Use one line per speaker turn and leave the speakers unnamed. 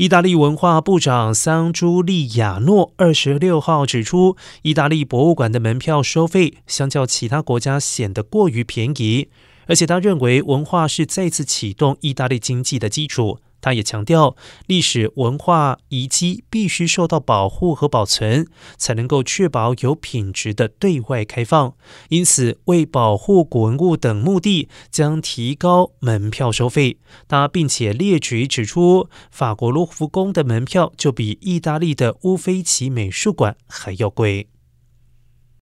意大利文化部长桑朱利亚诺二十六号指出，意大利博物馆的门票收费相较其他国家显得过于便宜，而且他认为文化是再次启动意大利经济的基础。他也强调，历史文化遗迹必须受到保护和保存，才能够确保有品质的对外开放。因此，为保护古文物等目的，将提高门票收费。他并且列举指出，法国卢浮宫的门票就比意大利的乌菲齐美术馆还要贵。